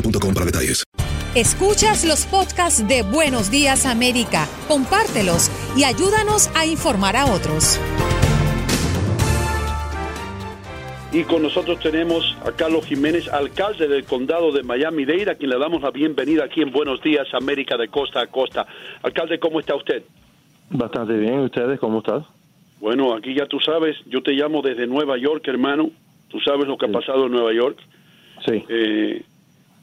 boostmobile.com para detalles. Escuchas los podcasts de Buenos Días América, compártelos y ayúdanos a informar a otros. Y con nosotros tenemos a Carlos Jiménez, alcalde del condado de Miami-Dade, a quien le damos la bienvenida aquí en Buenos Días América de costa a costa. Alcalde, ¿cómo está usted? Bastante bien, ¿ustedes cómo están? Bueno, aquí ya tú sabes, yo te llamo desde Nueva York, hermano. Tú sabes lo que ha pasado en Nueva York. Sí. Eh,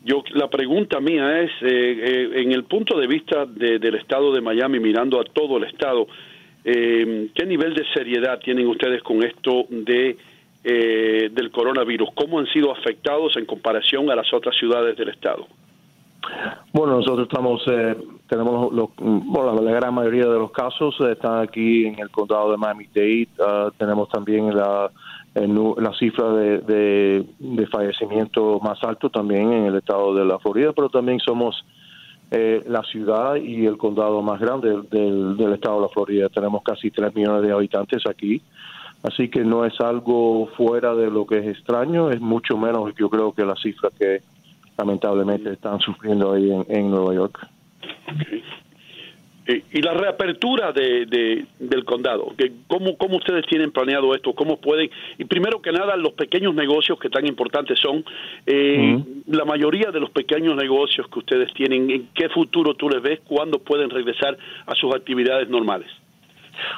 yo la pregunta mía es, eh, eh, en el punto de vista de- del estado de Miami, mirando a todo el estado, eh, ¿qué nivel de seriedad tienen ustedes con esto de eh, del coronavirus? ¿Cómo han sido afectados en comparación a las otras ciudades del estado? Bueno, nosotros estamos, eh, tenemos los, bueno, la gran mayoría de los casos están aquí en el condado de Miami-Dade. Ah, tenemos también la, el la cifra de, de, fallecimiento más alto también en el estado de la Florida, pero también somos eh, la ciudad y el condado más grande del, del, estado de la Florida. Tenemos casi 3 millones de habitantes aquí. Así que no es algo fuera de lo que es extraño, es mucho menos yo creo que la cifra que lamentablemente están sufriendo ahí en, en Nueva York. Y la reapertura de, de- del condado, que ¿cómo, ¿cómo ustedes tienen planeado esto? ¿Cómo pueden? Y primero que nada, los pequeños negocios que tan importantes son, eh, la mayoría de los pequeños negocios que ustedes tienen, ¿en qué futuro tú les ves? ¿Cuándo pueden regresar a sus actividades normales?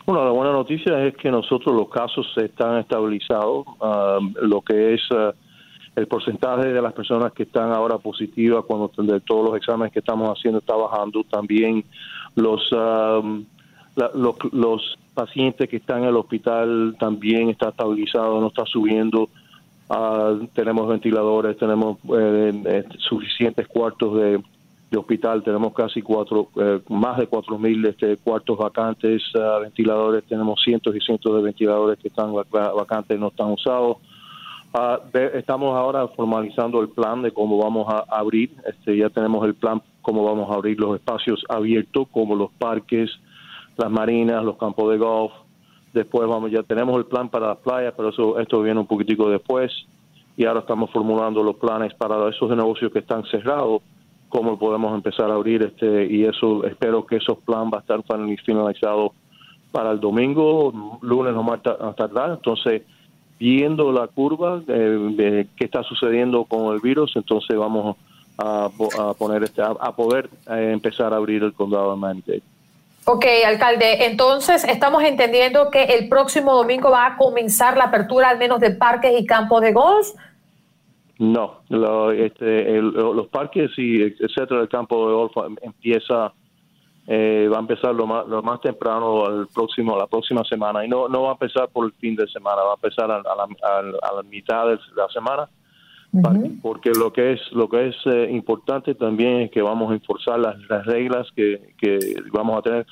Bueno, la buena noticia es que nosotros los casos están estabilizados. ah, lo que es ah, el porcentaje de las personas que están ahora positivas cuando de todos los exámenes que estamos haciendo está bajando. También los, ah, la- los, los pacientes que están en el hospital también está estabilizado, no está subiendo. Ah, tenemos ventiladores, tenemos eh, suficientes cuartos de, hospital, tenemos casi cuatro, eh, más de cuatro mil este, cuartos vacantes, ah, ventiladores, tenemos cientos y cientos de ventiladores que están vac- vacantes, no están usados. Ah, ve- estamos ahora formalizando el plan de cómo vamos a abrir, este, ya tenemos el plan cómo vamos a abrir los espacios abiertos como los parques, las marinas, los campos de golf. Después vamos, ya tenemos el plan para las playas, pero eso esto viene un poquitico después. Y ahora estamos formulando los planes para esos negocios que están cerrados, cómo podemos empezar a abrir este y eso espero que esos planes va a estar final- finalizados para el domingo, lunes no más tardar. Entonces, viendo la curva de, de qué está sucediendo con el virus, entonces vamos a, po- a poner este a, a poder eh, empezar a abrir el condado de Miami-Dade. Ok, alcalde, entonces estamos entendiendo que el próximo domingo va a comenzar la apertura al menos de parques y campos de golf. No, lo- este, el- los parques y etcétera, el campo de golf empieza, eh, va a empezar lo más, lo más temprano al próximo, la próxima semana. Y no, no va a empezar por el fin de semana, va a empezar a, a la, a la- a la mitad de la semana. porque lo que es lo que es eh, importante también es que vamos a enforzar las, las reglas que, que vamos a tener.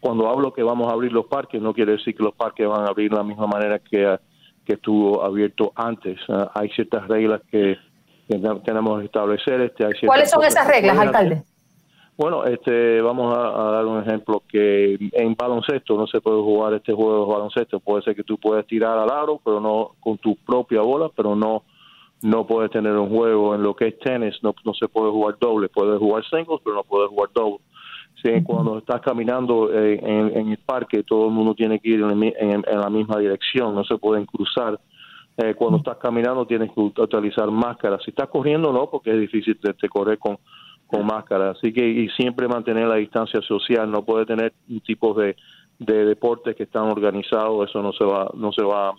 Cuando hablo que vamos a abrir los parques no quiere decir que los parques van a abrir de la misma manera que, que estuvo abierto antes. Ah, hay ciertas reglas que, que tenemos que establecer este hay ¿Cuáles son esas reglas, alcalde? Bueno, este, vamos a, a dar un ejemplo que en baloncesto no se puede jugar este juego de baloncesto. Puede ser que tú puedes tirar al aro, pero no con tu propia bola, pero no no puedes tener un juego en lo que es tenis. No, no se puede jugar doble. Puedes jugar singles, pero no puedes jugar doble. Sí, cuando estás caminando eh, en, en el parque, todo el mundo tiene que ir en- en la misma dirección. No se pueden cruzar. Eh, cuando estás caminando tienes que utilizar máscara. Si estás corriendo, no, porque es difícil de, de correr con, con máscara. Así que y siempre mantener la distancia social. No puede tener un tipo de, de deportes que están organizados. Eso no se va no se va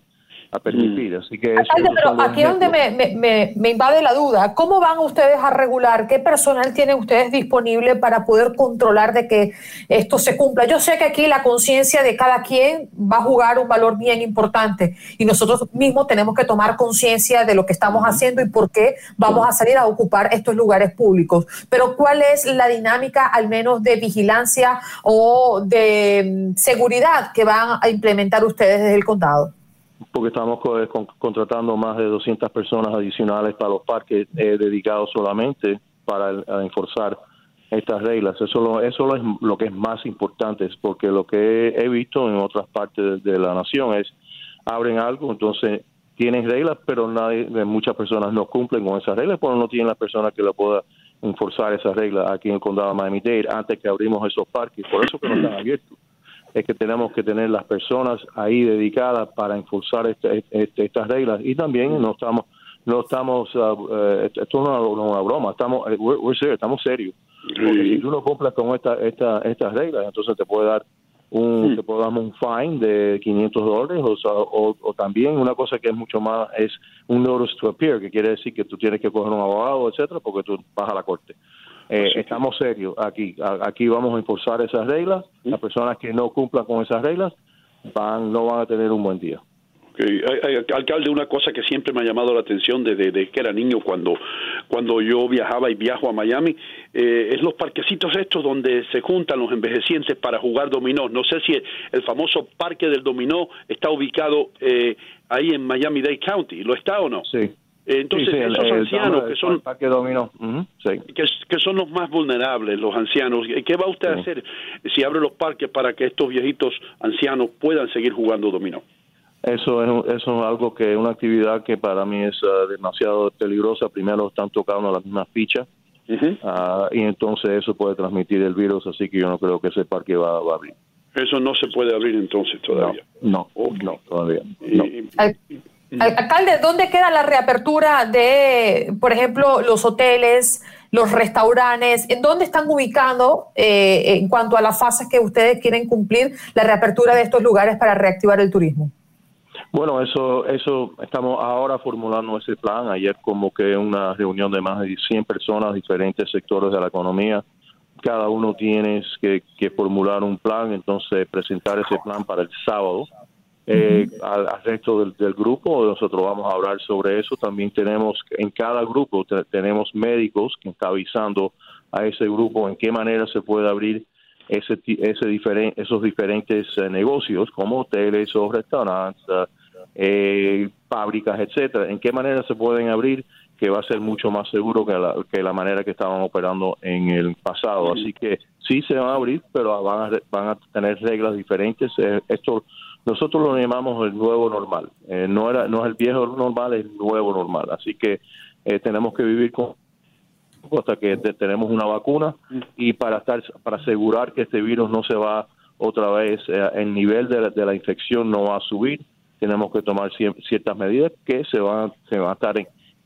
a permitir. Así que eso, Alcalde, esos pero aquí es donde me- me- me invade la duda. ¿Cómo van ustedes a regular? ¿Qué personal tienen ustedes disponible para poder controlar de que esto se cumpla? Yo sé que aquí la conciencia de cada quien va a jugar un valor bien importante y nosotros mismos tenemos que tomar conciencia de lo que estamos haciendo y por qué vamos a salir a ocupar estos lugares públicos. Pero ¿cuál es la dinámica al menos de vigilancia o de mm, seguridad que van a implementar ustedes desde el condado? Porque estamos eh, con- contratando más de 200 personas adicionales para los parques eh, dedicados solamente para enforzar estas reglas. Eso lo, eso lo es lo que es más importante, porque lo que he, visto en otras partes de, la nación es abren algo, entonces tienen reglas, pero nadie, muchas personas no cumplen con esas reglas, porque no tienen la persona que la pueda enforzar esas reglas aquí en el condado de Miami-Dade antes que abrimos esos parques. Por eso que no están abiertos es que tenemos que tener las personas ahí dedicadas para enforzar este- este- estas reglas. Y también no estamos no estamos uh, esto no es una, broma estamos eh, we're- we're serious, estamos serios. Porque si tú no cumples con esta, esta, estas reglas entonces te puede dar un te puede dar un fine de 500 dólares o, sea, o, o también una cosa que es mucho más es un notice to appear que quiere decir que tú tienes que coger un abogado etcétera porque tú vas a la corte eh, estamos serios aquí. Aquí vamos a impulsar esas reglas. Las personas que no cumplan con esas reglas van no van a tener un buen día. Alcalde, una cosa que siempre me ha llamado la atención desde, desde que era niño, cuando, cuando yo viajaba y viajo a Miami, eh, es los parquecitos estos donde se juntan los envejecientes para jugar dominó. No sé si el, famoso parque del dominó está ubicado eh, ahí en Miami-Dade County. ¿Lo está o no? Sí. Entonces, Sí, sí, el- esos el- ancianos el que son parque dominó. Sí. que, que son los más vulnerables, los ancianos. ¿Qué va usted a hacer si abre los parques para que estos viejitos ancianos puedan seguir jugando dominó? Eso es, un- eso es algo que una actividad que para mí es ah, demasiado peligrosa. Primero están tocando las mismas fichas ah, y entonces eso puede transmitir el virus, así que yo no creo que ese parque va, va a abrir. Eso no se puede abrir entonces todavía. No, no, todavía. No. Alcalde, ¿dónde queda la reapertura de, por ejemplo, los hoteles, los restaurantes? ¿En dónde están ubicando eh, en cuanto a las fases que ustedes quieren cumplir la reapertura de estos lugares para reactivar el turismo? Bueno, eso, eso estamos ahora formulando ese plan. Ayer como que una reunión de más de 100 personas, diferentes sectores de la economía. Cada uno tiene que, que formular un plan, entonces presentar ese plan para el sábado. Eh, al, al resto del, del grupo, nosotros vamos a hablar sobre eso. También tenemos, en cada grupo te- tenemos médicos que están avisando a ese grupo en qué manera se puede abrir ese, ese diferen- esos diferentes eh, negocios como hoteles o restaurantes, eh, fábricas, etcétera, en qué manera se pueden abrir que va a ser mucho más seguro que la, que la manera que estaban operando en el pasado. Así que sí se van a abrir, pero van a, van a tener reglas diferentes. Eh, esto nosotros lo llamamos el nuevo normal. Eh, no era no es el viejo normal, es el nuevo normal. Así que eh, tenemos que vivir con hasta que te- tenemos una vacuna y para estar para asegurar que este virus no se va otra vez eh, el nivel de la, de la infección no va a subir tenemos que tomar cier- ciertas medidas que se van se van a estar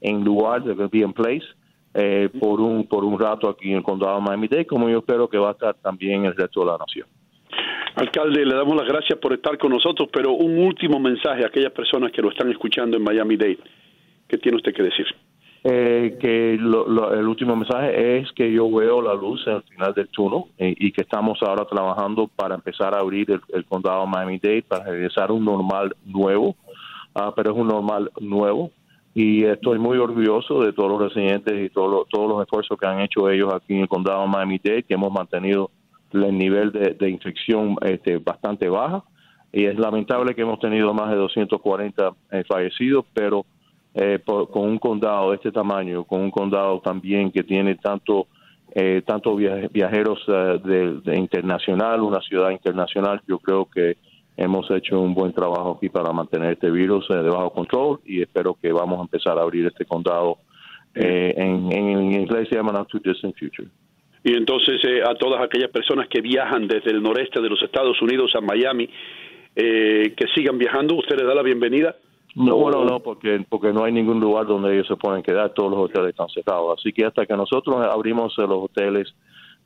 en, lugar de be place eh, por un por un rato aquí en el condado de Miami-Dade como yo espero que va a estar también en el resto de la nación Alcalde, le damos las gracias por estar con nosotros, pero un último mensaje a aquellas personas que lo están escuchando en Miami-Dade. ¿Qué tiene usted que decir? Eh, que lo- lo- el último mensaje es que yo veo la luz al final del túnel eh, y que estamos ahora trabajando para empezar a abrir el, el condado Miami-Dade para regresar a un normal nuevo, Ah, pero es un normal nuevo y estoy muy orgulloso de todos los residentes y todos todos los esfuerzos que han hecho ellos aquí en el condado de Miami-Dade, que hemos mantenido el nivel de, infección este, bastante baja. Y es lamentable que hemos tenido más de 240 eh, fallecidos, pero eh, con un condado de este tamaño, con un condado también que tiene tanto eh, tanto viajeros de, de internacional, una ciudad internacional, yo creo que hemos hecho un buen trabajo aquí para mantener este virus eh, de bajo control y espero que vamos a empezar a abrir este condado eh, en, en, inglés se llama Not Too Distant Future. Y entonces eh, a todas aquellas personas que viajan desde el noreste de los Estados Unidos a Miami, que sigan viajando, ¿usted les da la bienvenida? No, bueno, no, porque, porque no hay ningún lugar donde ellos se pueden quedar, todos los hoteles están cerrados. Así que hasta que nosotros abrimos los hoteles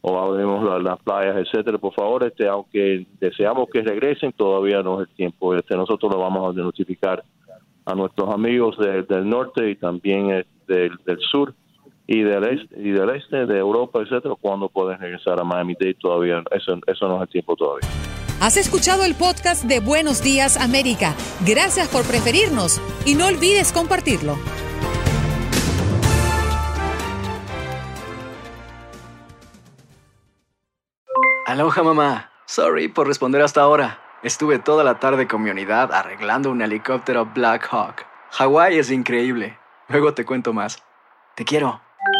o abrimos las, playas, etcétera. Por favor, este, aunque deseamos que regresen, todavía no es el tiempo. Este, nosotros lo vamos a notificar a nuestros amigos del norte y también eh, del, del, sur y del este y del este de Europa, etcétera, cuando pueden regresar a Miami Dade todavía. Eso, eso no es el tiempo todavía. Has escuchado el podcast de Buenos Días América. Gracias por preferirnos y no olvides compartirlo. Aloha mamá. Sorry por responder hasta ahora. Estuve toda la tarde con mi unidad arreglando un helicóptero Black Hawk. Hawái es increíble. Luego te cuento más. Te quiero.